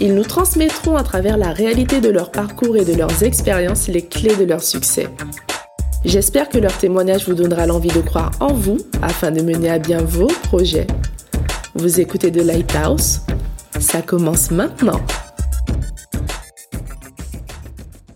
Ils nous transmettront à travers la réalité de leur parcours et de leurs expériences les clés de leur succès. J'espère que leur témoignage vous donnera l'envie de croire en vous afin de mener à bien vos projets. Vous écoutez The Lighthouse Ça commence maintenant.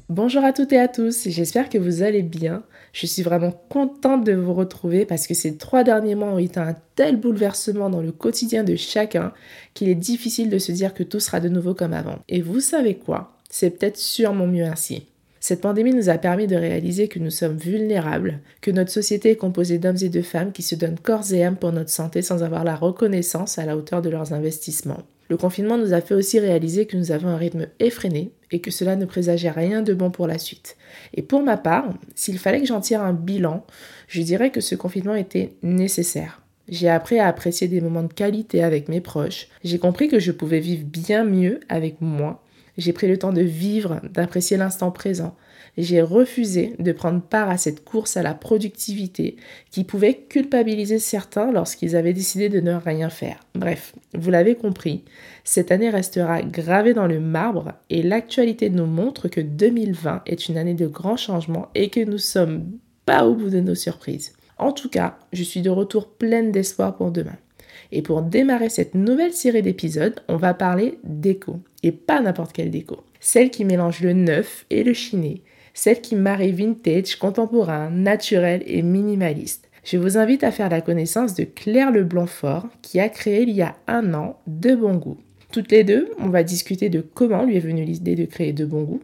Bonjour à toutes et à tous, j'espère que vous allez bien. Je suis vraiment contente de vous retrouver parce que ces trois derniers mois ont été un tel bouleversement dans le quotidien de chacun qu'il est difficile de se dire que tout sera de nouveau comme avant. Et vous savez quoi? C'est peut-être sûrement mieux ainsi. Cette pandémie nous a permis de réaliser que nous sommes vulnérables, que notre société est composée d'hommes et de femmes qui se donnent corps et âme pour notre santé sans avoir la reconnaissance à la hauteur de leurs investissements. Le confinement nous a fait aussi réaliser que nous avons un rythme effréné et que cela ne présageait rien de bon pour la suite. Et pour ma part, s'il fallait que j'en tire un bilan, je dirais que ce confinement était nécessaire. J'ai appris à apprécier des moments de qualité avec mes proches. J'ai compris que je pouvais vivre bien mieux avec moi. J'ai pris le temps de vivre, d'apprécier l'instant présent j'ai refusé de prendre part à cette course à la productivité qui pouvait culpabiliser certains lorsqu'ils avaient décidé de ne rien faire. Bref, vous l'avez compris, cette année restera gravée dans le marbre et l'actualité nous montre que 2020 est une année de grands changements et que nous sommes pas au bout de nos surprises. En tout cas, je suis de retour pleine d'espoir pour demain. Et pour démarrer cette nouvelle série d'épisodes, on va parler déco. Et pas n'importe quelle déco. Celle qui mélange le neuf et le chiné, celle qui marie vintage, contemporain, naturel et minimaliste. Je vous invite à faire la connaissance de Claire Leblanc-Fort qui a créé il y a un an De Bon Goût. Toutes les deux, on va discuter de comment lui est venue l'idée de créer De Bon Goût.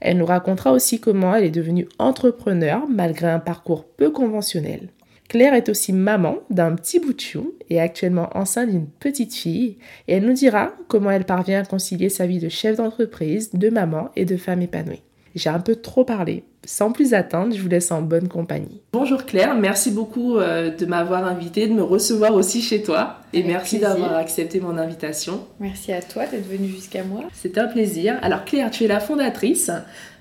Elle nous racontera aussi comment elle est devenue entrepreneur malgré un parcours peu conventionnel. Claire est aussi maman d'un petit bout de chou et actuellement enceinte d'une petite fille et elle nous dira comment elle parvient à concilier sa vie de chef d'entreprise, de maman et de femme épanouie. J'ai un peu trop parlé. Sans plus attendre, je vous laisse en bonne compagnie. Bonjour Claire, merci beaucoup euh, de m'avoir invité, de me recevoir aussi chez toi. Et merci d'avoir accepté mon invitation. Merci à toi d'être venue jusqu'à moi. C'est un plaisir. Alors Claire, tu es la fondatrice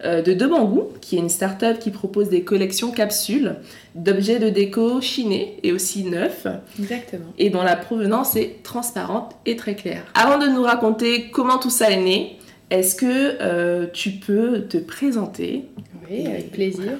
euh, de De Bangou, qui est une start-up qui propose des collections capsules d'objets de déco chinés et aussi neufs. Exactement. Et dont la provenance est transparente et très claire. Avant de nous raconter comment tout ça est né, est-ce que euh, tu peux te présenter Oui, avec plaisir.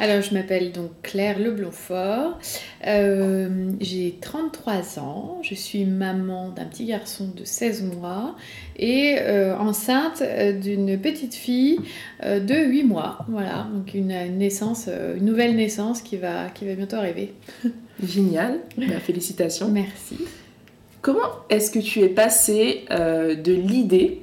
Alors, je m'appelle donc Claire Leblonfort. Euh, j'ai 33 ans. Je suis maman d'un petit garçon de 16 mois et euh, enceinte d'une petite fille de 8 mois. Voilà, donc une naissance, une nouvelle naissance qui va, qui va bientôt arriver. Génial, bah, félicitations. Merci. Comment est-ce que tu es passée de l'idée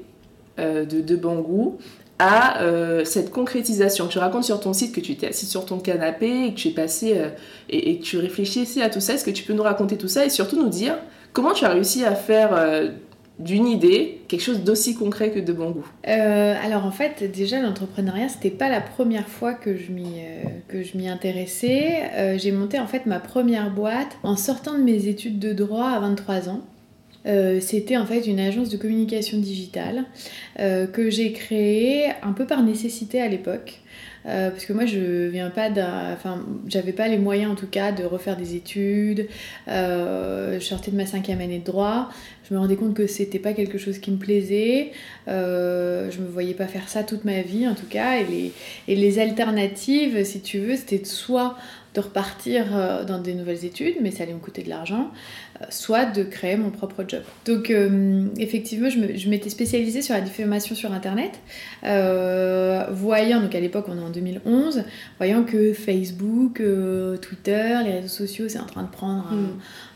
euh, de, de Bangou à euh, cette concrétisation. Tu racontes sur ton site que tu étais assis sur ton canapé et que tu es passé euh, et, que tu réfléchissais à tout ça. Est-ce que tu peux nous raconter tout ça et surtout nous dire comment tu as réussi à faire d'une idée quelque chose d'aussi concret que de bon goût Alors en fait, déjà l'entrepreneuriat, c'était pas la première fois que je m'y que je m'y intéressais. J'ai monté en fait ma première boîte en sortant de mes études de droit à 23 ans. Euh, c'était en fait une agence de communication digitale euh, que j'ai créée un peu par nécessité à l'époque. Euh, parce que moi je viens pas d'un. Enfin, j'avais pas les moyens en tout cas de refaire des études. je sortais de ma cinquième année de droit. Je me rendais compte que c'était pas quelque chose qui me plaisait. je me voyais pas faire ça toute ma vie en tout cas. Et les, et les alternatives, si tu veux, c'était soit de repartir dans des nouvelles études, mais ça allait me coûter de l'argent, soit de créer mon propre job. Donc euh, effectivement, je m'étais spécialisée sur la diffamation sur Internet, euh, voyant, donc à l'époque on est en 2011, voyant que Facebook, euh, Twitter, les réseaux sociaux, c'est en train de prendre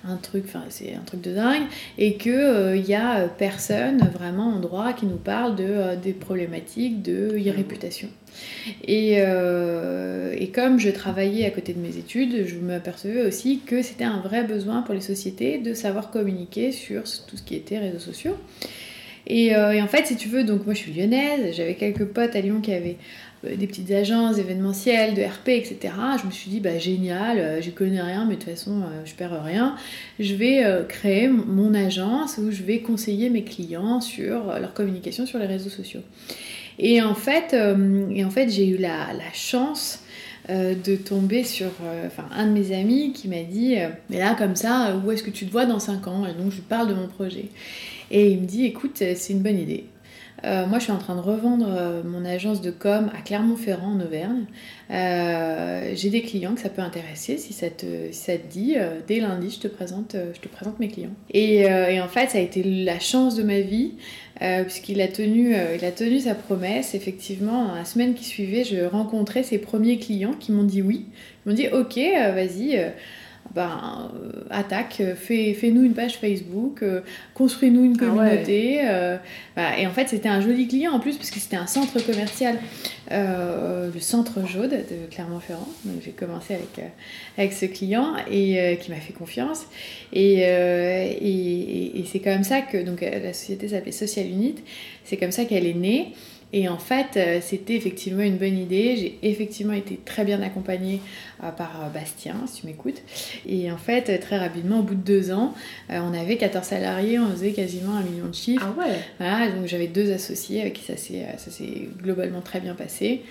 un, mm. truc, enfin c'est un truc de dingue, et qu'il il y a personne vraiment en droit qui nous parle de, des problématiques de Euh, et, comme je travaillais à côté de mes études, je m'apercevais aussi que c'était un vrai besoin pour les sociétés de savoir communiquer sur tout ce qui était réseaux sociaux. Et, en fait, si tu veux, donc moi je suis lyonnaise, j'avais quelques potes à Lyon qui avaient des petites agences événementielles, de RP, etc. Je me suis dit, bah génial, j'y connais rien, mais de toute façon, je perds rien. Je vais créer mon agence où je vais conseiller mes clients sur leur communication sur les réseaux sociaux. Et en fait, et en fait j'ai eu la, chance euh, de tomber sur euh, un de mes amis qui m'a dit euh, Mais là, comme ça, où est-ce que tu te vois dans 5 ans? Et donc, je lui parle de mon projet. Et il me dit Écoute, c'est une bonne idée. Moi, je suis en train de revendre mon agence de com à Clermont-Ferrand en Auvergne. J'ai des clients que ça peut intéresser. Si ça te, ça te dit, dès lundi, je te, présente, je te présente mes clients. Et, en fait, ça a été la chance de ma vie. Euh, puisqu'il a, tenu, euh, a tenu sa promesse. Effectivement, la semaine qui suivait, je rencontrais ses premiers clients qui m'ont dit oui. Ils m'ont dit ok, euh, vas-y ben, euh, attaque, euh, fais, nous une page Facebook, euh, construis-nous une ah communauté. et en fait, c'était un joli client en plus, parce que c'était un centre commercial, le centre Jaude de Clermont-Ferrand. Donc j'ai commencé avec, avec ce client et qui m'a fait confiance. Et, et, et c'est comme ça que donc, la société s'appelait Social Unit, c'est comme ça qu'elle est née. Et en fait, euh, c'était effectivement une bonne idée. J'ai effectivement été très bien accompagnée euh, par euh, Bastien, si tu m'écoutes. Et en fait, très rapidement, au bout de deux ans, on avait 14 salariés, on faisait quasiment un million de chiffres. Ah ouais Voilà, donc j'avais deux associés avec qui ça s'est globalement très bien passé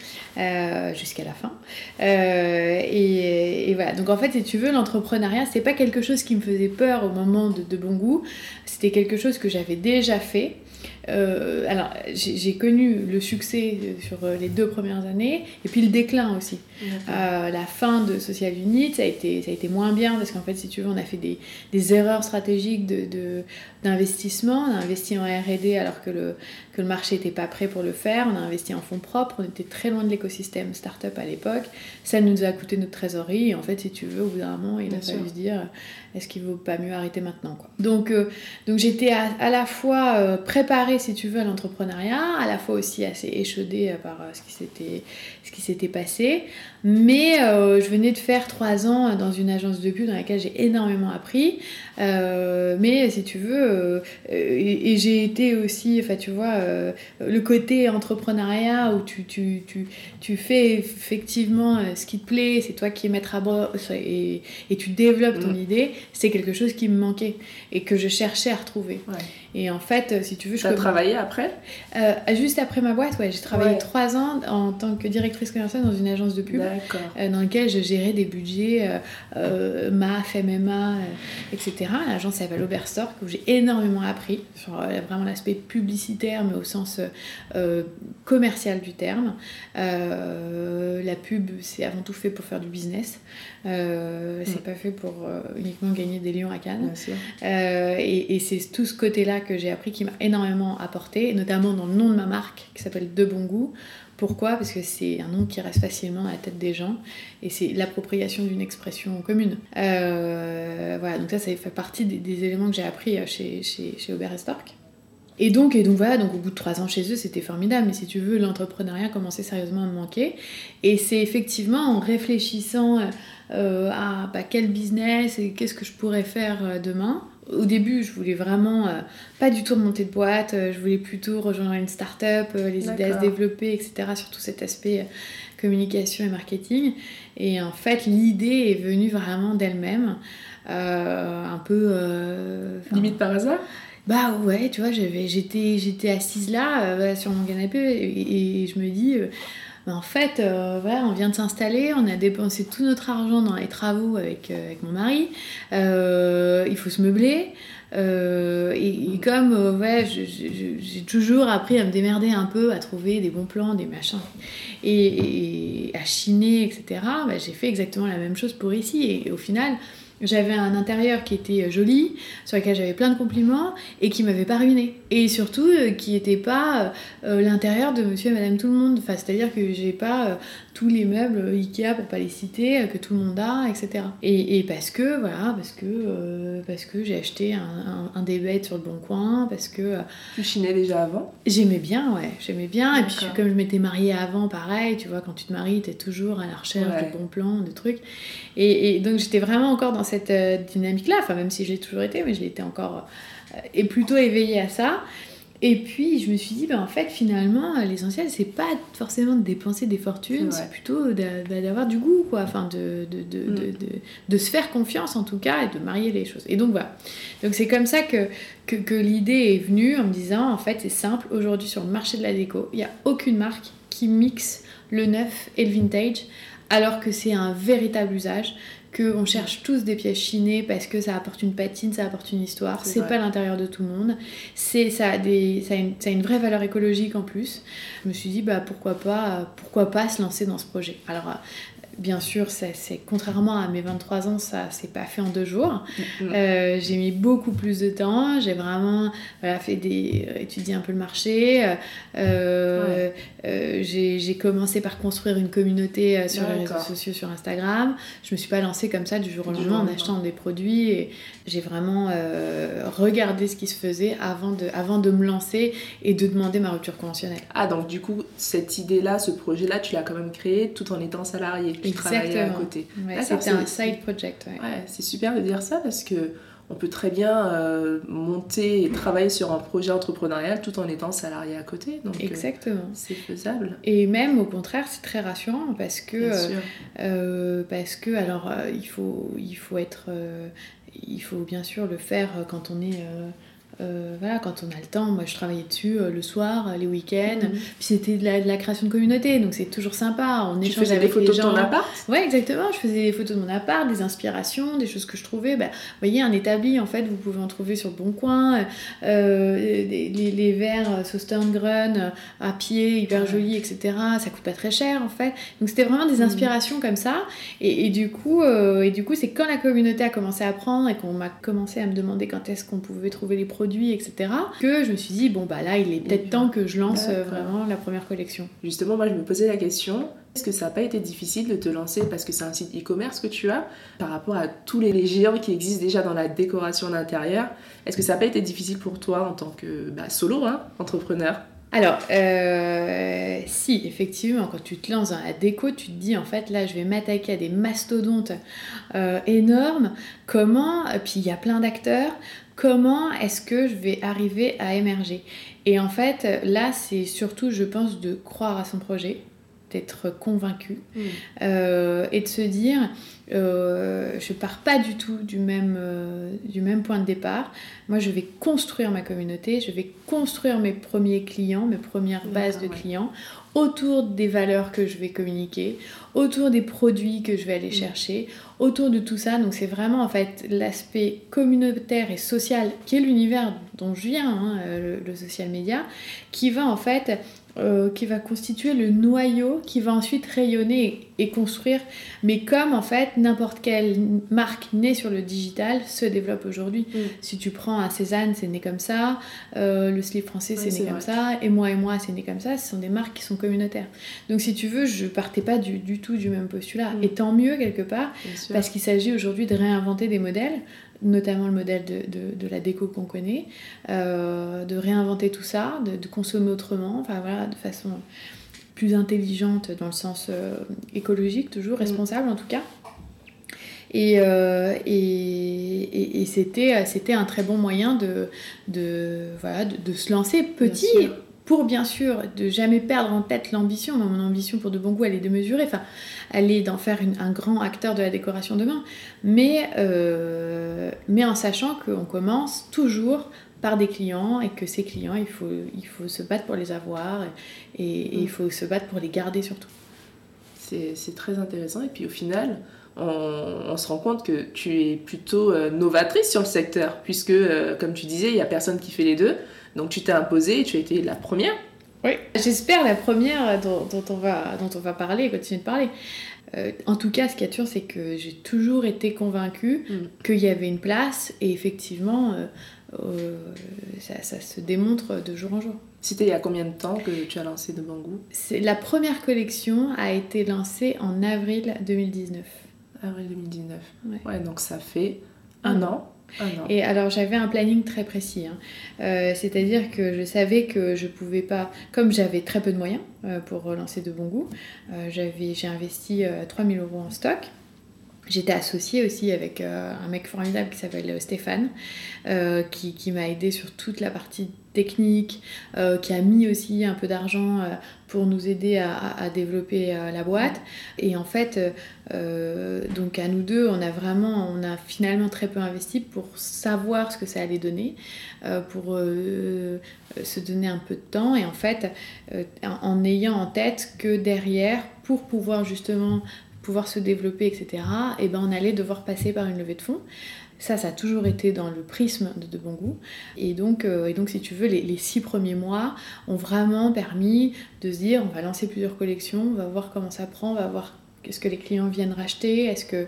jusqu'à la fin. Et, voilà, donc en fait, si tu veux, l'entrepreneuriat, c'est pas quelque chose qui me faisait peur au moment de, de bon goût. C'était quelque chose que j'avais déjà fait. Euh, alors, j'ai connu le succès sur les deux premières années et puis le déclin aussi. Euh, la fin de Social Unit, ça a été, ça a été moins bien parce qu'en fait, si tu veux, on a fait des, des erreurs stratégiques. De, on a investi en RD alors que le, que le marché n'était pas prêt pour le faire. On a investi en fonds propres. On était très loin de l'écosystème startup à l'époque. Ça nous a coûté notre trésorerie. Et en fait, si tu veux, au bout d'un moment, il a fallu se dire est-ce qu'il vaut pas mieux arrêter maintenant quoi. Donc, euh, donc j'étais à, la fois préparée, si tu veux, à l'entrepreneuriat, à la fois aussi assez échaudée par ce qui s'était ce qui s'était passé. Mais euh, je venais de faire trois ans dans une agence de pub dans laquelle j'ai énormément appris. Euh, mais si tu veux, euh, et, j'ai été aussi, enfin tu vois, le côté entrepreneuriat où tu, tu, tu, tu, fais effectivement ce qui te plaît, c'est toi qui es maître à bord et, et tu développes ton mm. idée, c'est quelque chose qui me manquait et que je cherchais à retrouver. Et en fait, si tu veux, je. as travaillé après? Juste après ma boîte, ouais, j'ai travaillé trois ans en tant que directrice commerciale dans une agence de pub. Euh, dans lequel je gérais des budgets euh, euh, MAF, MMA, etc. L'agence s'appelle Oberstore, où j'ai énormément appris sur vraiment l'aspect publicitaire, mais au sens commercial du terme. la pub, c'est avant tout fait pour faire du business. c'est mm. pas fait pour uniquement gagner des lions à Cannes. et, et c'est tout ce côté-là que j'ai appris qui m'a énormément apporté, notamment dans le nom de ma marque qui s'appelle De Bon Goût. Pourquoi? Parce que c'est un nom qui reste facilement à la tête des gens et c'est l'appropriation d'une expression commune. Euh, voilà, donc ça, ça fait partie des, éléments que j'ai appris euh, chez, Aubert et Stork. Et donc, et donc voilà, donc au bout de trois ans chez eux, c'était formidable. Mais si tu veux, l'entrepreneuriat commençait sérieusement à me manquer. Et c'est effectivement en réfléchissant euh, à bah, quel business et qu'est-ce que je pourrais faire demain au début, je voulais vraiment euh, pas du tout remonter de boîte, euh, je voulais plutôt rejoindre une start-up, euh, les idées à se développer, etc. sur tout cet aspect communication et marketing. Et en fait, l'idée est venue vraiment d'elle-même, un peu. Limite par hasard? Bah ouais, tu vois, j'étais, j'étais assise là sur mon canapé et je me dis en fait, euh, on vient de s'installer, on a dépensé tout notre argent dans les travaux avec, euh, mon mari, euh, il faut se meubler. Et, comme j'ai toujours appris à me démerder un peu, à trouver des bons plans, des machins, et, à chiner, etc., bah, j'ai fait exactement la même chose pour ici. et au final, j'avais un intérieur qui était joli, sur lequel j'avais plein de compliments et qui m'avait pas ruiné. Et surtout, euh, qui n'était pas euh, l'intérieur de monsieur et madame tout le monde. Enfin, c'est-à-dire que j'ai pas euh, tous les meubles Ikea, pour pas les citer, que tout le monde a, etc. Et, parce que, voilà, parce que, parce que j'ai acheté un, un, des sur le bon coin, parce que. tu chinais déjà avant? J'aimais bien, ouais, j'aimais bien. Et puis, comme je m'étais mariée avant, pareil, tu vois, quand tu te maries, tu es toujours à la recherche de bons plans, de trucs. Et, et donc, j'étais vraiment encore dans cette dynamique-là, enfin, même si j'ai toujours été, mais je l'étais encore. et plutôt éveillée à ça. Et puis je me suis dit, ben, en fait, finalement, l'essentiel, c'est pas forcément de dépenser des fortunes, C'est plutôt d'a- d'avoir du goût, quoi. Enfin, de, de, de, Mm. de, de, de se faire confiance en tout cas et de marier les choses. Et donc voilà. Donc c'est comme ça que, que, que l'idée est venue en me disant, en fait, c'est simple, aujourd'hui sur le marché de la déco, il n'y a aucune marque qui mixe le neuf et le vintage, alors que c'est un véritable usage qu'on cherche tous des pièces chinées parce que ça apporte une patine, ça apporte une histoire. C'est pas l'intérieur de tout le monde. C'est ça a des ça a, une, ça a une vraie valeur écologique en plus. Je me suis dit bah pourquoi pas pourquoi pas se lancer dans ce projet. Alors euh, Bien sûr, c'est contrairement à mes 23 ans, ça s'est pas fait en deux jours. Mm. Euh, j'ai mis beaucoup plus de temps. J'ai vraiment voilà, fait des étudié un peu le marché. Euh, euh, euh, j'ai commencé par construire une communauté euh, sur les réseaux sociaux, sur Instagram. Je me suis pas lancée comme ça du jour au lendemain en achetant des produits. Et j'ai vraiment euh, regardé ce qui se faisait avant de, avant de me lancer et de demander ma rupture conventionnelle. Ah, donc du coup, cette idée-là, ce projet-là, tu l'as quand même créé tout en étant salarié. Tu travaillais à Exactement. côté. Ouais, C'était un side project. ouais. Ouais, c'est super de dire ça parce que on peut très bien euh, monter et travailler sur un projet entrepreneurial tout en étant salarié à côté. Donc, euh, Exactement. c'est faisable. Et même au contraire, c'est très rassurant parce que, Bien euh, sûr. parce que alors, il, faut, il faut être. Euh, il faut bien sûr le faire quand on est. euh, voilà, quand on a le temps, moi je travaillais dessus euh, le soir, euh, les week-ends. Mhm. Puis c'était de la, de la création de communauté, donc c'est toujours sympa. On Tu échange faisais des photos les de ton appart? Ouais, exactement. Je faisais des photos de mon appart, des inspirations, des choses que je trouvais. Bah, vous voyez, un établi, en fait, vous pouvez en trouver sur le Bon Coin. Les, les- les verres Sosterngren euh, à pied, hyper jolis, etc. Ça coûte pas très cher, en fait. Donc c'était vraiment des Mhm. inspirations comme ça. Et, et du coup, et du coup, c'est quand la communauté a commencé à prendre et qu'on m'a commencé à me demander quand est-ce qu'on pouvait trouver les produits, etc. Que je me suis dit bon bah là, il est peut-être temps que je lance euh, vraiment la première collection. Justement, moi, je me posais la question est-ce que ça n'a pas été difficile de te lancer parce que c'est un site e-commerce que tu as par rapport à tous les géants qui existent déjà dans la décoration d'intérieur Est-ce que ça n'a pas été difficile pour toi en tant que bah, solo, hein, entrepreneur? Alors, euh, si, effectivement, quand tu te lances dans la déco, tu te dis, en fait, là, je vais m'attaquer à des mastodontes euh, énormes. Comment, et puis il y a plein d'acteurs, comment est-ce que je vais arriver à émerger? Et en fait, là, c'est surtout, je pense, de croire à son projet, d'être convaincu euh, et de se dire euh, je pars pas du tout du même, euh, du même point de départ. Moi, je vais construire ma communauté, je vais construire mes premiers clients, mes premières bases de ouais. clients autour des valeurs que je vais communiquer, autour des produits que je vais aller Mm. chercher, autour de tout ça. Donc, c'est vraiment en fait l'aspect communautaire et social qui est l'univers dont je viens, hein, le, le social media, qui va en fait euh, qui va constituer le noyau qui va ensuite rayonner et, et construire. Mais comme en fait n'importe quelle marque née sur le digital se développe aujourd'hui. Mm. Si tu prends un Cézanne, c'est né comme ça. euh, le slip français, c'est né comme vrai. ça. Et moi et moi, c'est né comme ça. Ce sont des marques qui sont communautaires. Donc si tu veux, je partais pas du, du tout du même postulat. Mm. Et tant mieux quelque part, parce qu'il s'agit aujourd'hui de réinventer des modèles, notamment le modèle de, de- de la déco qu'on connaît, euh, de réinventer tout ça, de, de consommer autrement, enfin voilà, de façon plus intelligente dans le sens euh, écologique, toujours Mm. responsable en tout cas. Et, euh, et, et- et c'était, c'était un très bon moyen de, de, voilà, de, de se lancer petit. Pour bien sûr de jamais perdre en tête l'ambition. Mon ambition pour de bon goût, elle est de mesurer, enfin, elle est d'en faire une- un grand acteur de la décoration demain, mais, euh, mais en sachant qu'on commence toujours par des clients et que ces clients, il faut, il faut se battre pour les avoir et, et il faut se battre pour les garder surtout. C'est c'est très intéressant. Et puis au final, on, on se rend compte que tu es plutôt euh, novatrice sur le secteur, puisque, euh, comme tu disais, il n'y a personne qui fait les deux. Donc tu t'es imposée et tu as été la première. Oui. J'espère la première dont, dont on va, dont on va parler, continuer de parler. Euh, en tout cas, ce qui est sûr, c'est que j'ai toujours été convaincue Mm. qu'il y avait une place et effectivement, euh, euh, ça, ça se démontre de jour en jour. C'était il y a combien de temps que tu as lancé de Bangou C'est- La première collection a été lancée en avril 2019. Avril 2019. Ouais. Ouais, donc ça fait un Un an. An. Et alors j'avais un planning très précis, hein. Euh, c'est-à-dire que je savais que je pouvais pas, comme j'avais très peu de moyens euh, pour relancer de bon goût, euh, j'ai investi euh, 3000 euros en stock. J'étais associée aussi avec euh, un mec formidable qui s'appelle euh, Stéphane, euh, qui, qui m'a aidé sur toute la partie technique, qui a mis aussi un peu d'argent pour nous aider à, à développer la boîte. Et en fait, donc à nous deux, on a vraiment, on a finalement très peu investi pour savoir ce que ça allait donner, pour se donner un peu de temps. Et en fait, en ayant en tête que derrière, pour pouvoir justement pouvoir se développer, etc., et eh ben on allait devoir passer par une levée de fonds. Ça, ça a toujours été dans le prisme de, bon goût. Et donc, euh, et donc, si tu veux, les, les, six premiers mois ont vraiment permis de se dire, on va lancer plusieurs collections, on va voir comment ça prend, on va voir est-ce que les clients viennent racheter, est-ce que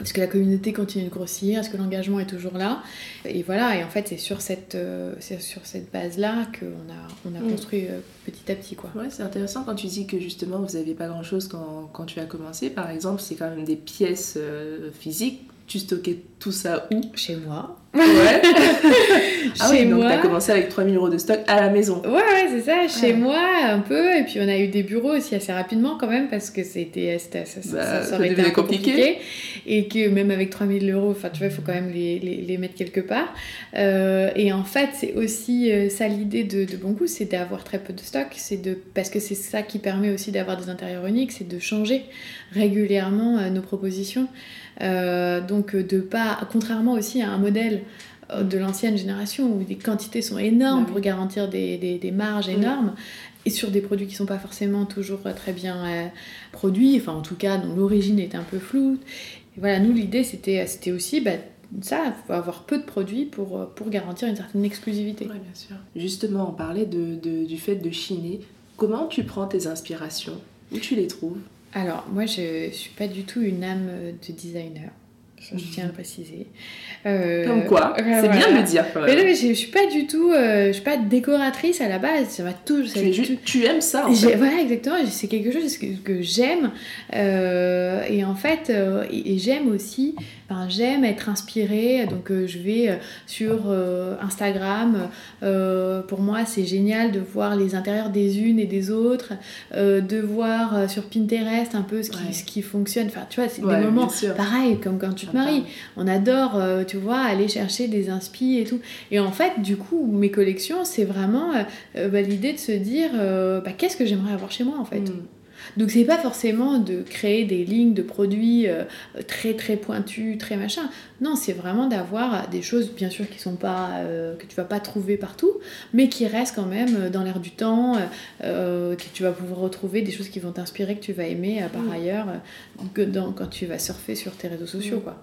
est-ce que la communauté continue de grossir Est-ce que l'engagement est toujours là? Et voilà, et en fait, c'est sur cette, euh, sur cette base-là qu'on a, on a mm. construit euh, petit à petit. Quoi. Ouais, c'est intéressant quand tu dis que justement, vous n'aviez pas grand-chose quand, quand, tu as commencé. Par exemple, c'est quand même des pièces euh, physiques. Tu stockais tout ça où? Chez moi. Ouais. ah chez donc t'as commencé avec 3000 euros de stock à la maison. Ouais, ouais, c'est ça, chez moi un peu. Et puis on a eu des bureaux aussi assez rapidement quand même parce que c'était ça, ça, bah, ça, aurait été un compliqué. compliqué. Et que même avec 3000 euros, enfin tu vois, il faut quand même les, les, les mettre quelque part. Euh, et en fait, c'est aussi euh, ça l'idée de, de Bon Goût, c'est d'avoir très peu de stock. C'est de, parce que c'est ça qui permet aussi d'avoir des intérieurs uniques, c'est de changer régulièrement euh, nos propositions. Euh, donc de pas, contrairement aussi à un modèle euh, de l'ancienne génération où des quantités sont énormes bah pour garantir des, des, marges énormes et sur des produits qui sont pas forcément toujours très bien euh, produits, enfin en tout cas dont l'origine est un peu floue. Et voilà, nous l'idée c'était, c'était aussi bah, ça, faut avoir peu de produits pour, pour garantir une certaine exclusivité. Oui, bien sûr. Justement, on parlait de, de, du fait de chiner. Comment tu prends tes inspirations? Où tu les trouves? Alors, moi, je ne suis pas du tout une âme de designer. Je tiens à préciser. Euh, Comme quoi C'est bien de le dire quand même. Mais non, mais je, ne suis pas du tout, euh, je suis pas décoratrice à la base. Ça va tout. Ça tu, tu, aimes ça en fait. Voilà, exactement. C'est quelque chose que, que j'aime. Euh, et en fait, et j'aime aussi j'aime être inspirée, donc euh, je vais euh, sur euh, Instagram. pour moi, c'est génial de voir les intérieurs des unes et des autres, de voir sur Pinterest un peu ce qui, ce qui fonctionne. Enfin, tu vois, c'est des moments pareils comme quand tu te maries. On adore, tu vois, aller chercher des inspi et tout. Et en fait, du coup, mes collections, c'est vraiment bah, l'idée de se dire, bah, qu'est-ce que j'aimerais avoir chez moi en fait. Mm. Donc c'est pas forcément de créer des lignes de produits euh, très très pointues, très machin. Non, c'est vraiment d'avoir des choses bien sûr qui sont pas euh, que tu vas pas trouver partout, mais qui restent quand même dans l'air du temps, euh, que tu vas pouvoir retrouver des choses qui vont t'inspirer que tu vas aimer par mm. ailleurs que quand tu vas surfer sur tes réseaux sociaux mm. quoi.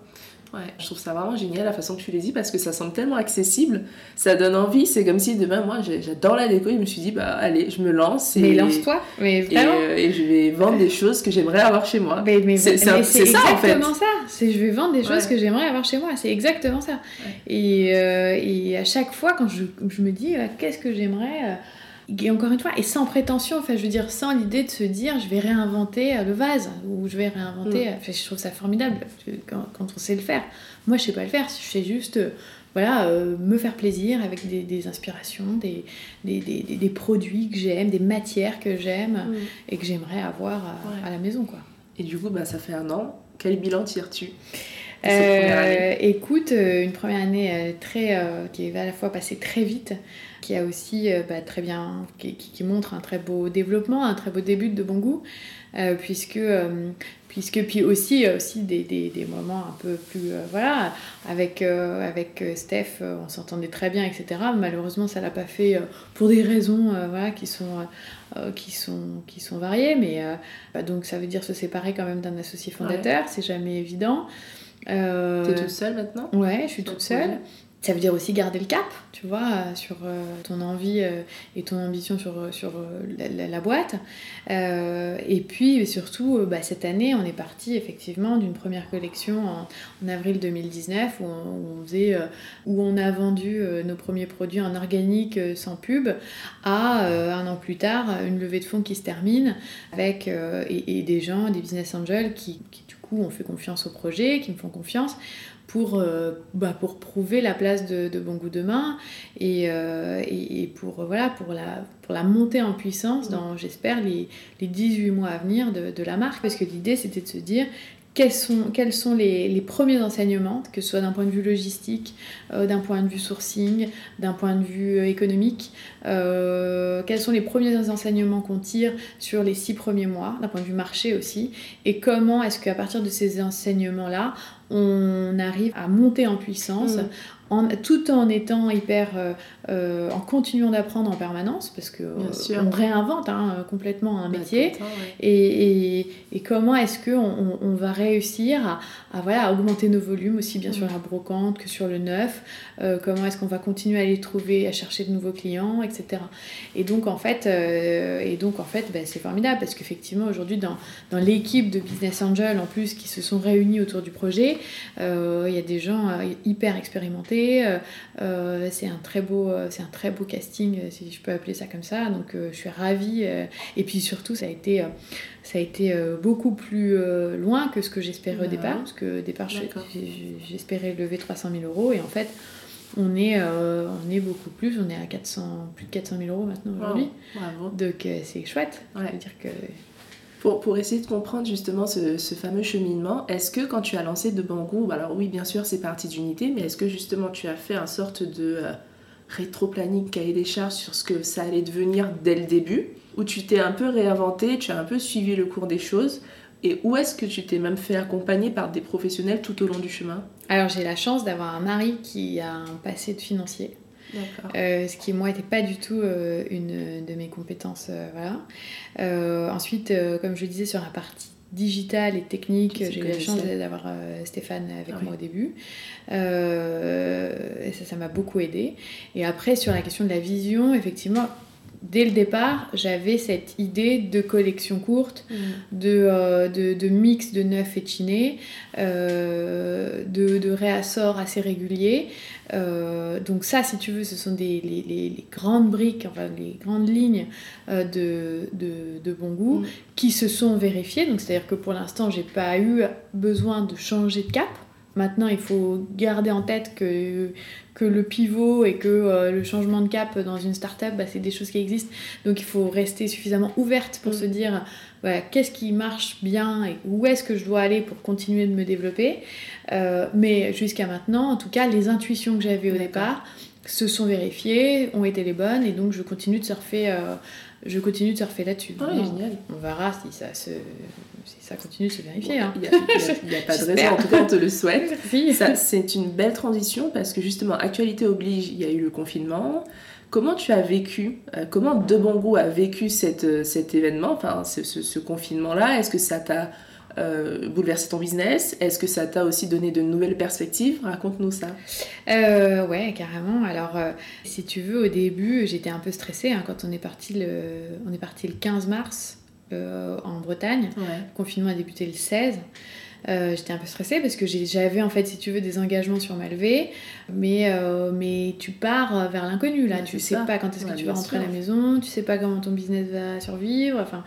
Ouais, je trouve ça vraiment génial la façon que tu les dis parce que ça semble tellement accessible, ça donne envie. C'est comme si demain, moi j'adore la déco, et je me suis dit, bah allez, je me lance. Et, mais lance-toi, mais vraiment. Euh, et, je vais vendre des choses que j'aimerais avoir chez moi. Mais, c'est ça en fait. C'est exactement ça. C'est je vais vendre des choses que j'aimerais avoir chez moi. C'est exactement ça. Et, euh, et, à chaque fois, quand je, je me dis, euh, qu'est-ce que j'aimerais et encore une fois, et sans prétention, enfin, je veux dire, sans l'idée de se dire je vais réinventer euh, le vase ou je vais réinventer. Mm. Enfin, je trouve ça formidable quand, quand, on sait le faire. Moi, je sais pas le faire. Je fais juste, euh, voilà, euh, me faire plaisir avec des, des inspirations, des, des, des, produits que j'aime, des matières que j'aime mm. et que j'aimerais avoir à, la maison, quoi. Et du coup, bah, ça fait un an. Quel bilan tires-tu? Écoute, une première année très, qui est à la fois passée très vite, qui a aussi euh, bah, très bien, qui, montre un très beau développement, un très beau début de bon goût, euh, puisque, euh, puisque puis aussi, aussi des, des, des, moments un peu plus, voilà, avec, avec Steph, on s'entendait très bien, etc. Malheureusement, ça l'a pas fait pour des raisons, voilà, qui sont, qui sont, qui sont variées, mais bah, donc ça veut dire se séparer quand même d'un associé fondateur, c'est jamais évident. Euh, T'es toute seule maintenant Ouais, je suis toute seule. Ça veut dire aussi garder le cap, tu vois, euh, sur euh, ton envie euh, et ton ambition sur, sur la, boîte. et puis surtout, bah, cette année, on est parti effectivement d'une première collection en, avril 2019 où on, faisait, où on a vendu nos premiers produits en organique sans pub à un an plus tard une levée de fonds qui se termine avec et, des gens, des business angels qui, coup ont fait confiance au projet, qui me font confiance pour, euh, bah, pour prouver la place de, de Bon Goût Demain et, euh, et, et, pour, voilà, pour, la, pour la montée en puissance dans, j'espère, les, les 18 mois à venir de, de la marque. Parce que l'idée, c'était de se dire quels sont, les, premiers enseignements, que ce soit d'un point de vue logistique, euh, d'un point de vue sourcing, d'un point de vue euh, économique, euh, quels sont les premiers enseignements qu'on tire sur les six premiers mois, d'un point de vue marché aussi, et comment est-ce qu'à partir de ces enseignements-là, on arrive à monter en puissance mm tout en étant hyper, euh, euh, en continuant d'apprendre en permanence, parce que euh, on réinvente hein, complètement un métier. Et, et, et, comment est-ce que on, on, va réussir à, à, voilà, augmenter nos volumes aussi bien sur la brocante que sur le neuf. comment est-ce qu'on va continuer à les trouver, à chercher de nouveaux clients, etc. Et donc en fait, et donc en fait, ben, c'est formidable parce qu'effectivement aujourd'hui dans, dans l'équipe de Business Angel en plus qui se sont réunis autour du projet, il y a des gens hyper expérimentés euh, euh, c'est un très beau, euh, c'est un très beau casting, si je peux appeler ça comme ça. Donc je suis ravie. et puis surtout, ça a été, ça a été beaucoup plus loin que ce que j'espérais au départ, parce que au départ, j'espérais lever 300 000 euros et en fait on est, on est beaucoup plus, on est à 400, plus de 400 000 euros maintenant aujourd'hui. Donc c'est chouette. Ouais. Dire que pour, essayer de comprendre justement ce, fameux cheminement, est-ce que quand tu as lancé De Bangou, alors oui, bien sûr, c'est parti d'unité, mais est-ce que justement tu as fait un sorte de euh, rétro-planning, cahier des charges sur ce que ça allait devenir dès le début Ou tu t'es un peu réinventé, tu as un peu suivi le cours des choses et où est-ce que tu t'es même fait accompagner par des professionnels tout au long du chemin? Alors j'ai la chance d'avoir un mari qui a un passé de financier. Euh, ce qui, moi, n'était pas du tout euh, une de mes compétences. Euh, voilà. ensuite, comme je disais, sur la partie digitale et technique, j'ai eu la chance d'avoir Stéphane avec moi au début. et ça, ça m'a beaucoup aidé. Et après, sur la question de la vision, effectivement, dès le départ, j'avais cette idée de collection courte, mm. euh, de, de, mix de neuf et chiné, euh, de, de réassort assez régulier. Euh, donc ça, si tu veux, ce sont des, les, grandes briques, enfin les grandes lignes de, de, bon goût mm. qui se sont vérifiées. Donc c'est-à-dire que pour l'instant, j'ai pas eu besoin de changer de cap. Maintenant, il faut garder en tête que, que le pivot et que euh, le changement de cap dans une startup, bah, c'est des choses qui existent. Donc, il faut rester suffisamment ouverte pour mm. se dire qu'est-ce qui marche bien et où est-ce que je dois aller pour continuer de me développer. Euh, mais jusqu'à maintenant, en tout cas, les intuitions que j'avais au départ se sont vérifiées, ont été les bonnes et donc je continue de surfer. Euh, je continue de surfer là-dessus. Ah, génial. On verra si ça se ça continue de se vérifier. Hein. Il n'y a, pas de raison, en tout cas on te le souhaite. C'est une belle transition parce que justement, actualité oblige, il y a eu le confinement. Comment tu as vécu, euh, comment De Bon a vécu cette, euh, cet événement, enfin ce, ce, confinement-là? Est-ce que ça t'a euh, bouleversé ton business? Est-ce que ça t'a aussi donné de nouvelles perspectives? Raconte-nous ça. Euh, ouais, carrément. Alors, si tu veux, au début, j'étais un peu stressée hein, quand on est parti le, on est parti le 15 mars. Euh, en Bretagne. Le confinement a débuté le 16. Euh, j'étais un peu stressée parce que j'avais en fait, si tu veux, des engagements sur ma levée, mais, euh, mais tu pars vers l'inconnu là. tu sais pas quand est-ce que tu vas rentrer à la maison, tu sais pas comment ton business va survivre. Enfin,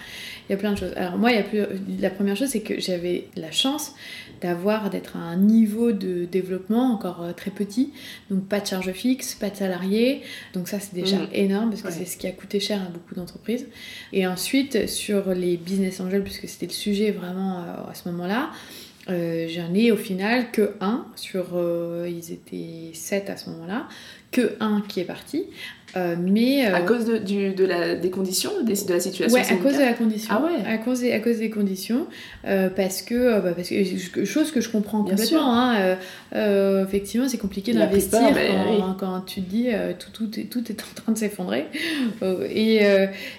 il y a plein de choses. Alors, moi, y a plus... la première chose, c'est que j'avais la chance d'avoir, d'être à un niveau de développement encore euh, très petit, donc pas de charge fixe, pas de salariés, donc ça c'est déjà mmh. énorme parce que c'est ce qui a coûté cher à beaucoup d'entreprises. Et ensuite sur les business angels, puisque c'était le sujet vraiment euh, à ce moment-là, euh, j'en ai au final que un sur, ils étaient sept à ce moment-là, que un qui est parti. Euh, mais, à euh, cause de, du, de la, des conditions, de la situation Ouais, à cause de la condition. Ah ouais. À cause des, à cause des conditions. Euh, parce, que, bah, parce que, chose que je comprends complètement. Hein, effectivement, c'est compliqué d'investir quand, quand, tu te dis tout, tout, est, tout est en train de s'effondrer. et,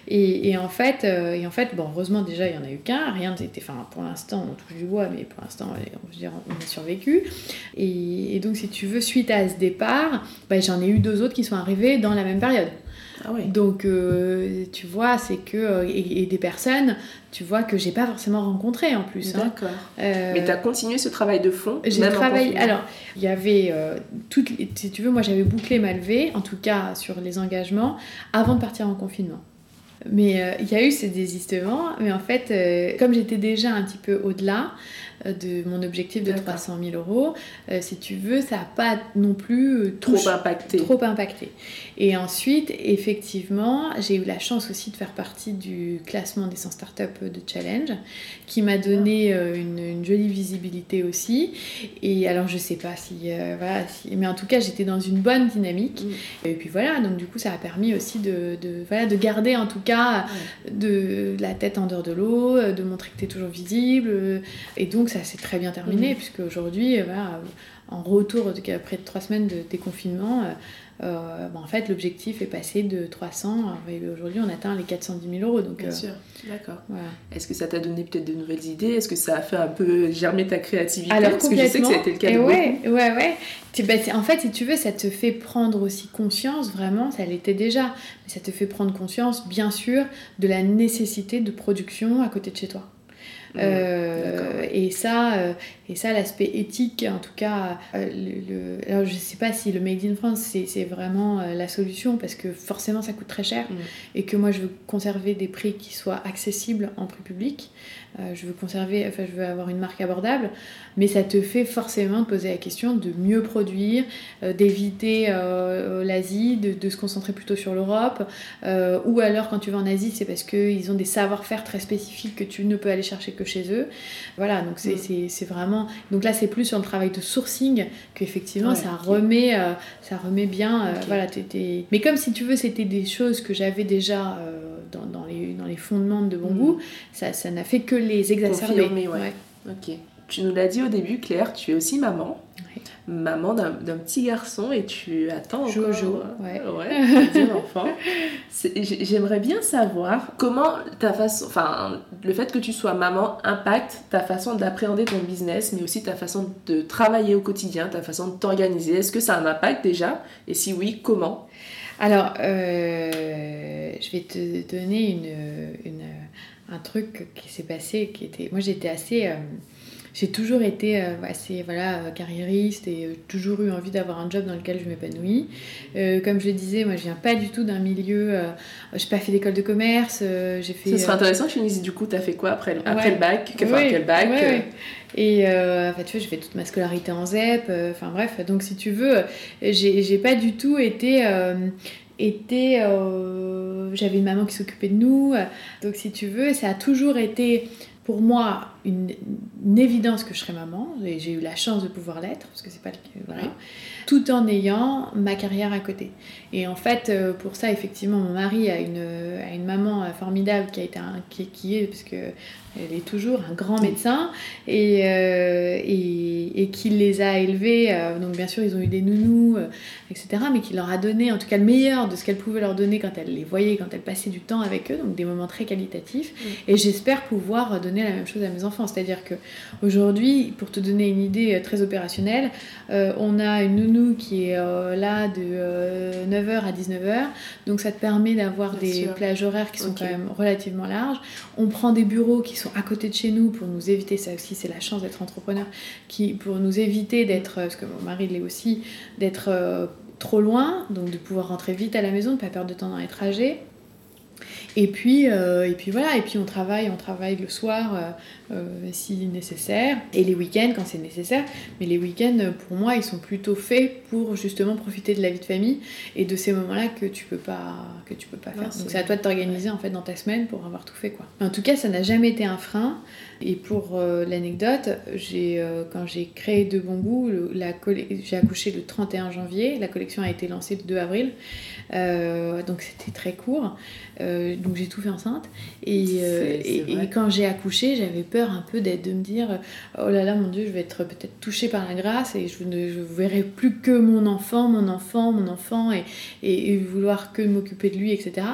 et, et, en fait, et en fait, bon, heureusement, déjà, il n'y en a eu qu'un. Rien n'était. Enfin, pour l'instant, on touche du bois, mais pour l'instant, on, dire, on a survécu. Et, et, donc, si tu veux, suite à ce départ, bah, j'en ai eu deux autres qui sont arrivés dans la même période. Ah Donc, euh, tu vois, c'est que. Euh, et, des personnes, tu vois, que j'ai pas forcément rencontrées en plus. Hein. D'accord. Euh, Mais tu as continué ce travail de fond J'ai travaillé. Alors, il y avait. toutes si tu veux, moi j'avais bouclé ma levée, en tout cas sur les engagements, avant de partir en confinement. Mais il y a eu ces désistements, mais en fait, comme j'étais déjà un petit peu au-delà, euh, de mon objectif de 300 000 euros. Euh, si tu veux, ça n'a pas non plus euh, trop impacté. trop impacté. Et ensuite, effectivement, j'ai eu la chance aussi de faire partie du classement des 100 startups de Challenge, qui m'a donné une, jolie visibilité aussi. Et alors, je sais pas si, voilà, mais en tout cas, j'étais dans une bonne dynamique. Mm. Et puis voilà, donc du coup, ça a permis aussi de, de voilà, de garder en tout cas de la tête en dehors de l'eau, de montrer que tu es toujours visible. Et donc, ça s'est très bien terminé, mmh. puisque aujourd'hui, euh, en retour, après trois semaines de déconfinement, euh, euh, en fait, l'objectif est passé de 300, et aujourd'hui, on atteint les 410 000 euros. Donc, bien sûr, d'accord. Est-ce que ça t'a donné peut-être de nouvelles idées? Est-ce que ça a fait un peu germer ta créativité? Alors, Parce que je sais que ça a été le cas de ouais, ouais, ouais. Bah, en fait, si tu veux, ça te fait prendre aussi conscience, vraiment, ça l'était déjà, mais ça te fait prendre conscience, bien sûr, de la nécessité de production à côté de chez toi. Euh, et ça, euh, et ça l'aspect éthique, en tout cas, euh, le, alors je sais pas si le Made in France, c'est vraiment la solution, parce que forcément, ça coûte très cher, mm. et que moi, je veux conserver des prix qui soient accessibles en prix public. je veux conserver, enfin, je veux avoir une marque abordable, mais ça te fait forcément poser la question de mieux produire, d'éviter l'Asie, de, de, se concentrer plutôt sur l'Europe, ou alors quand tu vas en Asie, c'est parce qu'ils ont des savoir-faire très spécifiques que tu ne peux aller chercher chez eux. Voilà, donc c'est vraiment. Donc là, c'est plus sur le travail de sourcing qu'effectivement, ça, remet, euh, ça remet bien. Euh, voilà, Mais comme si tu veux, c'était des choses que j'avais déjà euh, dans, dans, les, dans les fondements de bon mm. goût, ça n'a fait que les exacerber. ouais. Ok. Tu nous l'as dit au début, Claire, tu es aussi maman maman d'un petit garçon et tu attends encore Jojo, ouais, ouais enfant. J'aimerais bien savoir comment ta façon, enfin, le fait que tu sois maman impacte ta façon d'appréhender ton business, mais aussi ta façon de travailler au quotidien, ta façon de t'organiser. Est-ce que ça a un impact déjà? Et si oui, comment? Alors, euh, je vais te donner une, une un truc qui s'est passé qui était. Moi, j'étais assez. Euh, j'ai toujours été euh, assez voilà, euh, carriériste et euh, toujours eu envie d'avoir un job dans lequel je m'épanouis. comme je le disais, moi je viens pas du tout d'un milieu. je n'ai pas fait d'école de commerce. j'ai fait. Ce serait intéressant que je me dise du coup, tu as fait quoi après, après le bac? Enfin, quel bac Et en fait, tu vois, j'ai fait toute ma scolarité en ZEP. Enfin bref, donc si tu veux, j'ai pas du tout été était j'avais une maman qui s'occupait de nous donc si tu veux ça a toujours été pour moi une, évidence que je serais maman, et j'ai eu la chance de pouvoir l'être, parce que c'est pas le voilà, tout en ayant ma carrière à côté. Et en fait, euh, pour ça, effectivement, mon mari a une, a une maman formidable qui a été un, qui, qui est, parce que elle est toujours un grand médecin et, euh, et, et, qui les a élevés. Euh, donc bien sûr, ils ont eu des nounous, etc. Mais qui leur a donné en tout cas le meilleur de ce qu'elle pouvait leur donner quand elle les voyait, quand elle passait du temps avec eux. Donc des moments très qualitatifs. Et j'espère pouvoir donner la même chose à mes enfants. C'est-à-dire que aujourd'hui, pour te donner une idée très opérationnelle, on a une nounou qui est euh, là de 9h euh, à 19h. Donc ça te permet d'avoir des plages horaires qui sont quand même relativement larges. On prend des bureaux qui sont à côté de chez nous pour nous éviter, ça aussi c'est la chance d'être entrepreneur, qui, pour nous éviter d'être, parce que mon mari l'est aussi, d'être euh, trop loin, donc de pouvoir rentrer vite à la maison, de ne pas perdre de temps dans les trajets. Et puis, et puis voilà, et puis on travaille, on travaille le soir euh, si nécessaire, et les week-ends quand c'est nécessaire. Mais les week-ends, pour moi, ils sont plutôt faits pour justement profiter de la vie de famille et de ces moments-là que tu peux pas, que tu peux pas faire. Donc c'est à toi de t'organiser en fait dans ta semaine pour avoir tout fait quoi. En tout cas, ça n'a jamais été un frein. Et pour euh, l'anecdote, j'ai euh, quand j'ai créé De Bon Goût, j'ai accouché le 31 janvier. La collection a été lancée le 2 avril, donc c'était très court. donc j'ai tout fait enceinte. Et, et quand j'ai accouché, j'avais peur un peu d'être, de me dire oh là là mon dieu je vais être peut-être touchée par la grâce et je ne je verrai plus que mon enfant mon enfant mon enfant et, et, vouloir que m'occuper de lui etc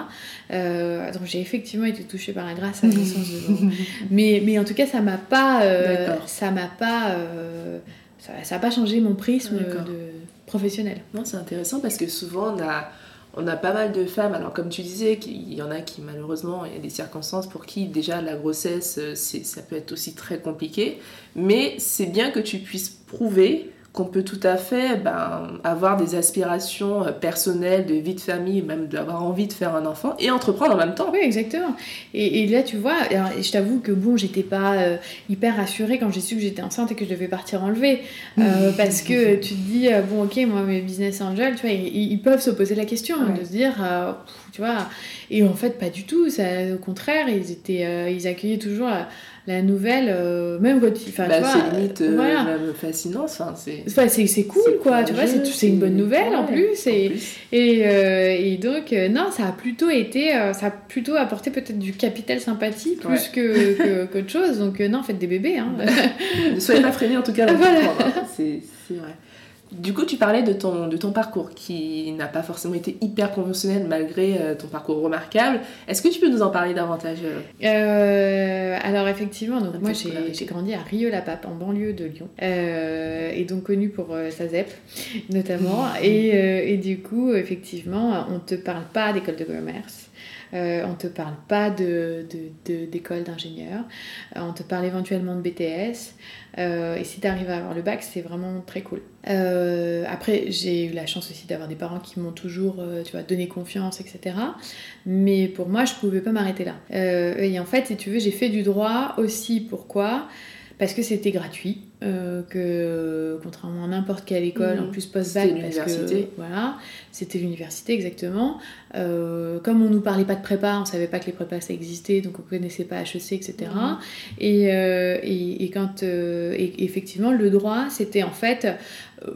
euh, donc j'ai effectivement été touchée par la grâce à naissance de mais, mais en tout cas ça m'a pas euh, ça m'a pas euh, ça, ça a pas changé mon prisme de professionnel. Non c'est intéressant parce que souvent on a on a pas mal de femmes, alors comme tu disais, il y en a qui malheureusement, il y a des circonstances pour qui déjà la grossesse, ça peut être aussi très compliqué, mais c'est bien que tu puisses prouver qu'on peut tout à fait ben, avoir des aspirations euh, personnelles, de vie de famille, même d'avoir envie de faire un enfant et entreprendre en même temps. Oui, exactement. Et, là, tu vois, je t'avoue que bon, j'étais pas euh, hyper rassurée quand j'ai su que j'étais enceinte et que je devais partir enlever. Euh, parce que tu te dis, bon, ok, moi, mes business angels, tu vois, ils, peuvent se poser la question de se dire, tu vois, et en fait, pas du tout. Ça, au contraire, ils, étaient, ils accueillaient toujours la nouvelle, euh, même quand enfin, bah, c'est limite euh, même fascinant, enfin, c'est c'est cool quoi, tu vois, c'est une bonne nouvelle en plus, et, Et, euh, et, donc non, ça a plutôt été, ça a plutôt apporté peut-être du capital sympathie plus que qu'autre chose, donc non, faites des bébés, hein. ne soyez pas freinés en tout cas, voilà. Hein. c'est vrai. Du coup, tu parlais de ton, de ton parcours qui n'a pas forcément été hyper conventionnel malgré euh, ton parcours remarquable. Est-ce que tu peux nous en parler davantage euh? Euh, Alors effectivement, donc moi j'ai grandi à Rieux-la-Pape en banlieue de Lyon et donc connue pour sa ZEP notamment. et, et, du coup, effectivement, on ne te parle pas d'école de commerce. Euh, on ne te parle pas d'école de, d'ingénieur, euh, on te parle éventuellement de BTS. Euh, et si tu arrives à avoir le bac, c'est vraiment très cool. après, j'ai eu la chance aussi d'avoir des parents qui m'ont toujours tu vois, donné confiance, etc. Mais pour moi, je ne pouvais pas m'arrêter là. et en fait, si tu veux, j'ai fait du droit aussi. Pourquoi? Parce que c'était gratuit, euh, que contrairement à n'importe quelle école, en mmh. plus post-bac, parce que voilà, c'était l'université exactement. Euh, comme on nous parlait pas de prépa, on savait pas que les prépas ça existait, donc on connaissait pas HEC, etc. Et, mmh. euh, et, et, quand et, effectivement le droit, c'était en fait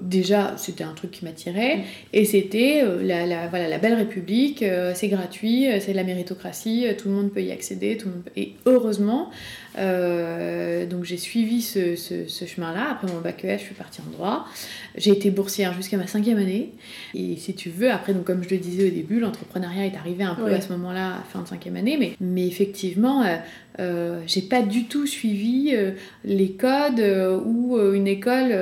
déjà c'était un truc qui m'attirait mmh. et c'était la, la, voilà, la belle République, c'est gratuit, c'est de la méritocratie, tout le monde peut y accéder, tout le monde et heureusement euh, donc j'ai suivi ce, ce, chemin-là. Après mon bac ES, je suis partie en droit. J'ai été boursière jusqu'à ma cinquième année. Et si tu veux, après, donc comme je le disais au début, l'entrepreneuriat est arrivé un peu à ce moment-là, à fin de cinquième année. Mais, mais effectivement, euh, euh j'ai pas du tout suivi euh, les codes ou une école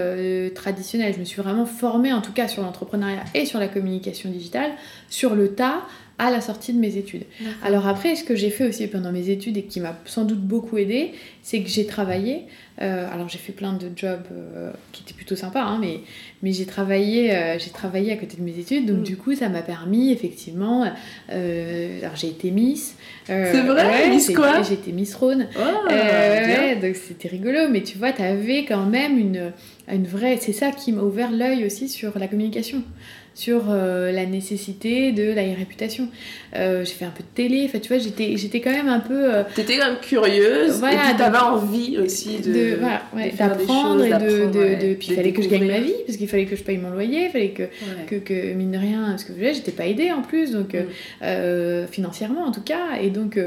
traditionnelle. Je me suis vraiment formée, en tout cas sur l'entrepreneuriat et sur la communication digitale, sur le tas à la sortie de mes études. Alors après, ce que j'ai fait aussi pendant mes études et qui m'a sans doute beaucoup aidé, c'est que j'ai travaillé. Euh, alors j'ai fait plein de jobs euh, qui étaient plutôt sympas, hein, mais, mais j'ai travaillé, euh, j'ai travaillé à côté de mes études, donc mm. du coup ça m'a permis effectivement. alors j'ai été Miss. c'est vrai, Miss quoi J'ai été Miss Rhône. Oh, donc c'était rigolo, mais tu vois, tu avais quand même une, une vraie. C'est ça qui m'a ouvert l'œil aussi sur la communication sur euh, la nécessité de la réputation. Euh, j'ai fait un peu de télé, enfin tu vois, j'étais, j'étais quand même un peu... Euh, T'étais quand même curieuse, et puis t'avais envie aussi de, d'apprendre et de... de, puis il fallait que je gagne ma vie, parce qu'il fallait que je paye mon loyer, il fallait que, que, mine de rien, parce que j'étais pas aidée en plus, donc mm. financièrement en tout cas, et donc...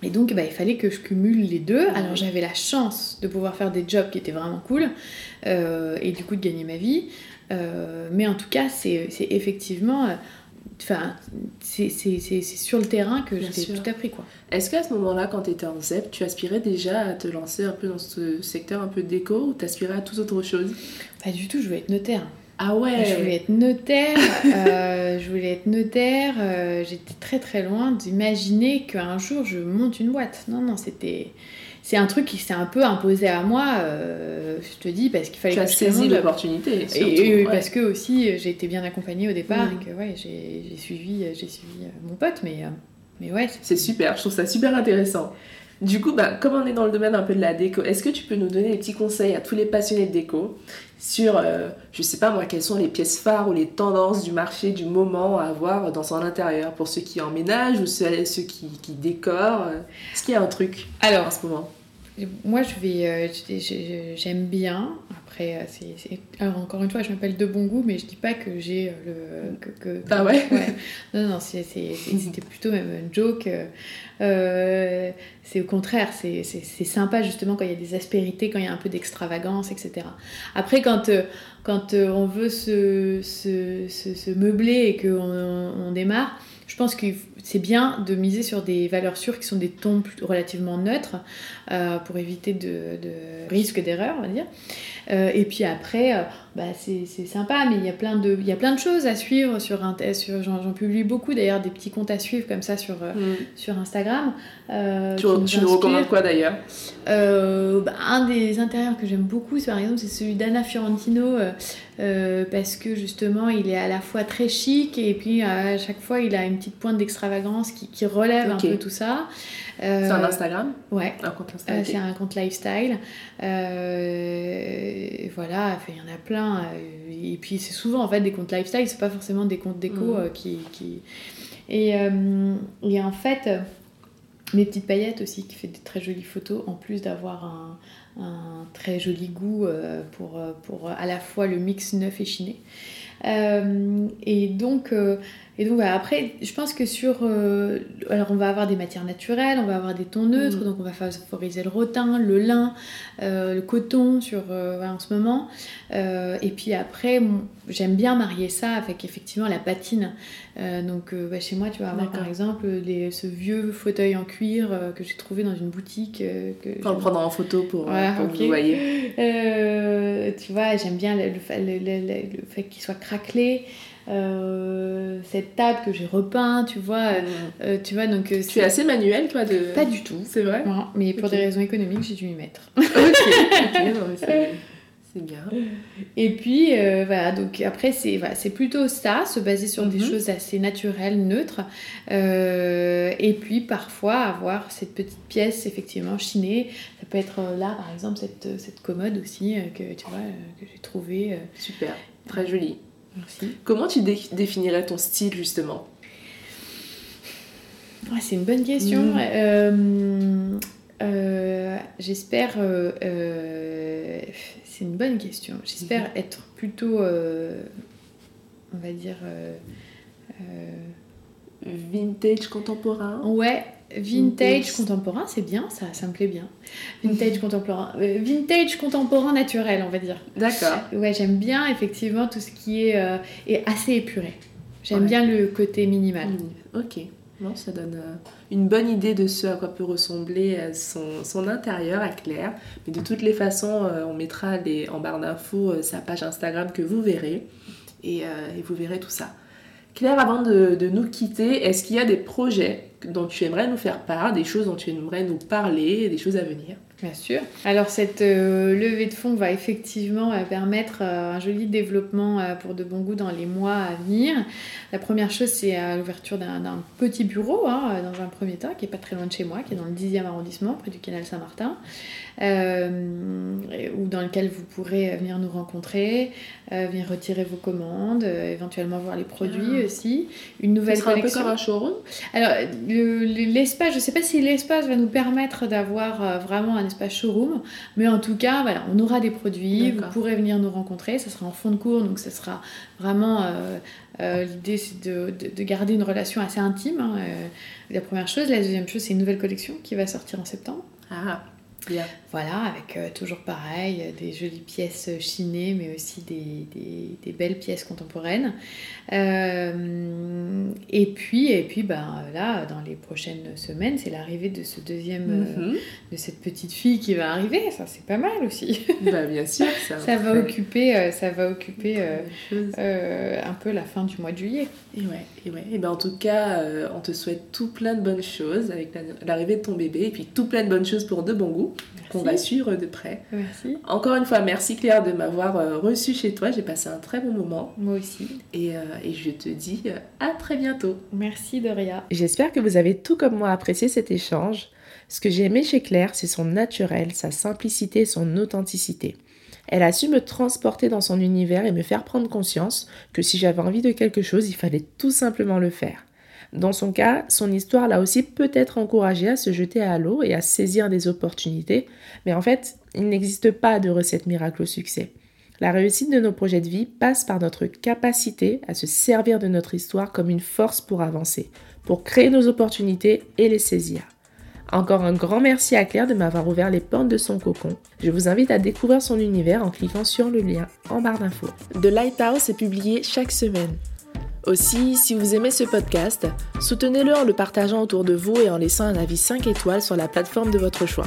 Et donc, bah, il fallait que je cumule les deux. Alors, j'avais la chance de pouvoir faire des jobs qui étaient vraiment cool et du coup de gagner ma vie. Euh, mais en tout cas, c'est effectivement. Euh, enfin, c'est sur le terrain que j'ai tout appris. quoi. Est-ce qu'à ce, moment-là, quand tu étais en ZEP, tu aspirais déjà à te lancer un peu dans ce secteur un peu déco ou t'aspirais à toute autre chose? Pas du tout, je voulais être notaire. Ah ouais Je voulais être notaire, euh, je voulais être notaire, j'étais très très loin d'imaginer qu'un jour je monte une boîte. Non, non, c'était c'est un truc qui s'est un peu imposé à moi, euh, je te dis, parce qu'il fallait tu que as saisi l'opportunité. Et, parce que aussi j'ai été bien accompagnée au départ et que ouais, j'ai suivi, euh, mon pote, mais, euh, mais ouais. C'est super, je trouve ça super intéressant. Du coup, bah, comme on est dans le domaine un peu de la déco, est-ce que tu peux nous donner des petits conseils à tous les passionnés de déco sur, je sais pas moi, quelles sont les pièces phares ou les tendances du marché du moment à avoir dans son intérieur pour ceux qui emménagent ou ceux, ceux qui, qui décorent? Est-ce qu'il y a un truc Alors, en ce moment? Moi, je vais, euh, j'aime bien. Après, euh, c'est, alors encore une fois, je m'appelle de bon goût, mais je dis pas que j'ai euh, le, que, ah ouais, Non, non, c'était plutôt même un joke. c'est au contraire, c'est, sympa justement quand il y a des aspérités, quand il y a un peu d'extravagance, etc. Après, quand quand on veut se, se, se, meubler et qu'on on démarre, je pense que c'est bien de miser sur des valeurs sûres qui sont des tons relativement neutres pour éviter de, de risque d'erreur, on va dire. Euh, et puis après, euh, bah, c'est sympa, mais il y, a plein de, il y a plein de choses à suivre sur, sur J'en publie beaucoup d'ailleurs, des petits comptes à suivre comme ça sur, mm. sur Instagram. tu, tu nous recommandes quoi d'ailleurs? Bah, Un des intérieurs que j'aime beaucoup, par exemple, c'est celui d'Anna Fiorentino. parce que justement il est à la fois très chic et puis à chaque fois il a une petite pointe d'extravagance qui, qui, relève un peu tout ça. c'est un Instagram? Ouais. Un compte Instagram. C'est un compte lifestyle. voilà, il y en a plein. et puis c'est souvent en fait des comptes lifestyle, c'est pas forcément des comptes déco mm. qui, qui, Et, et en fait, mes petites paillettes aussi qui fait des très jolies photos en plus d'avoir un, un, très joli goût pour, pour à la fois le mix neuf et chiné. et donc et donc après, je pense que sur... Euh, alors on va avoir des matières naturelles, on va avoir des tons neutres, mm. donc on va favoriser le rotin, le lin, euh, le coton sur, euh, en ce moment. et puis après, j'aime bien marier ça avec effectivement la patine. donc bah, chez moi, tu vas avoir par exemple ce vieux fauteuil en cuir que j'ai trouvé dans une boutique. que Faut le prendre en photo pour, que vous voyez. tu vois, j'aime bien le, le fait qu'il soit craquelé. Euh, cette table que j'ai repeint, tu vois. Euh, euh, tu vois donc, tu es assez manuel, toi de... Pas du tout. C'est vrai Mais pour des raisons économiques, j'ai dû m'y mettre. ok, c'est bien. Et puis, voilà, donc après, c'est voilà, plutôt ça, se baser sur des mhm. choses assez naturelles, neutres. et puis, parfois, avoir cette petite pièce, effectivement, chinée. Ça peut être là, par exemple, cette, cette commode aussi, que tu vois, que j'ai trouvée. Super, très jolie. Comment tu définirais ton style justement? C'est une bonne question. Euh, euh, j'espère. Euh, c'est une bonne question. J'espère mm-hmm. être plutôt, on va dire. vintage contemporain? Ouais, Vintage contemporain, c'est bien, ça, ça me plaît bien. Vintage contemporain, euh, vintage contemporain naturel, on va dire. D'accord. Ouais, j'aime bien effectivement tout ce qui est, euh, est assez épuré. J'aime bien le côté minimal. Ok. Non, ça donne euh, une bonne idée de ce à quoi peut ressembler son, son, intérieur à Claire. Mais de toutes les façons, on mettra les, en barre d'infos sa page Instagram que vous verrez. Et, et, vous verrez tout ça. Claire, avant de, de nous quitter, est-ce qu'il y a des projets dont tu aimerais nous faire part, des choses dont tu aimerais nous parler, des choses à venir Bien sûr. Alors cette euh, levée de fonds va effectivement euh, permettre euh, un joli développement pour de bon goût dans les mois à venir. La première chose, c'est l'ouverture d'un petit bureau, hein, dans un premier temps, qui est pas très loin de chez moi, qui est dans le 10e arrondissement, près du canal Saint-Martin, ou dans lequel vous pourrez venir nous rencontrer, venir retirer vos commandes, éventuellement voir les produits ah. aussi. Une nouvelle collection. un peu comme un showroom Alors l'espace, je ne sais pas si l'espace va nous permettre d'avoir vraiment un espace showroom. Mais en tout cas, voilà, on aura des produits, vous pourrez venir nous rencontrer. Ça sera en fond de cours, donc ça sera vraiment. Euh, euh, l'idée, c'est de, de, garder une relation assez intime. Hein, euh, la première chose. La deuxième chose, c'est une nouvelle collection qui va sortir en septembre. Ah. Voilà, avec euh, toujours pareil, euh, des jolies pièces chinées, mais aussi des, des, belles pièces contemporaines. Euh, et puis, et puis ben, là, dans les prochaines semaines, c'est l'arrivée de ce deuxième, mhm. de cette petite fille qui va arriver. Ça, c'est pas mal aussi. Bah, bien sûr, ça, ça va occuper, ça va occuper un peu la fin du mois de juillet. Et ouais, et ouais. Et ben, en tout cas, on te souhaite tout plein de bonnes choses avec l'arrivée de ton bébé, et puis tout plein de bonnes choses pour de bon goût qu'on va suivre de près. Merci. Encore une fois, merci Claire de m'avoir euh, reçu chez toi. J'ai passé un très bon moment. Moi aussi. Et, euh, et je te dis euh, à très bientôt. Merci Doria. J'espère que vous avez tout comme moi apprécié cet échange. Ce que j'ai aimé chez Claire, c'est son naturel, sa simplicité son authenticité. Elle a su me transporter dans son univers et me faire prendre conscience que si j'avais envie de quelque chose, il fallait tout simplement le faire. Dans son cas, son histoire l'a aussi peut-être encouragé à se jeter à l'eau et à saisir des opportunités, mais en fait, il n'existe pas de recette miracle au succès. La réussite de nos projets de vie passe par notre capacité à se servir de notre histoire comme une force pour avancer, pour créer nos opportunités et les saisir. Encore un grand merci à Claire de m'avoir ouvert les portes de son cocon. Je vous invite à découvrir son univers en cliquant sur le lien en barre d'infos. The Lighthouse est publié chaque semaine. Aussi, si vous aimez ce podcast, soutenez-le en le partageant autour de vous et en laissant un avis 5 étoiles sur la plateforme de votre choix.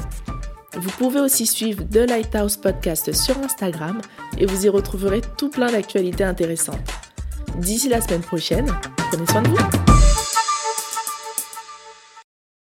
Vous pouvez aussi suivre The Lighthouse Podcast sur Instagram et vous y retrouverez tout plein d'actualités intéressantes. D'ici la semaine prochaine, prenez soin de vous.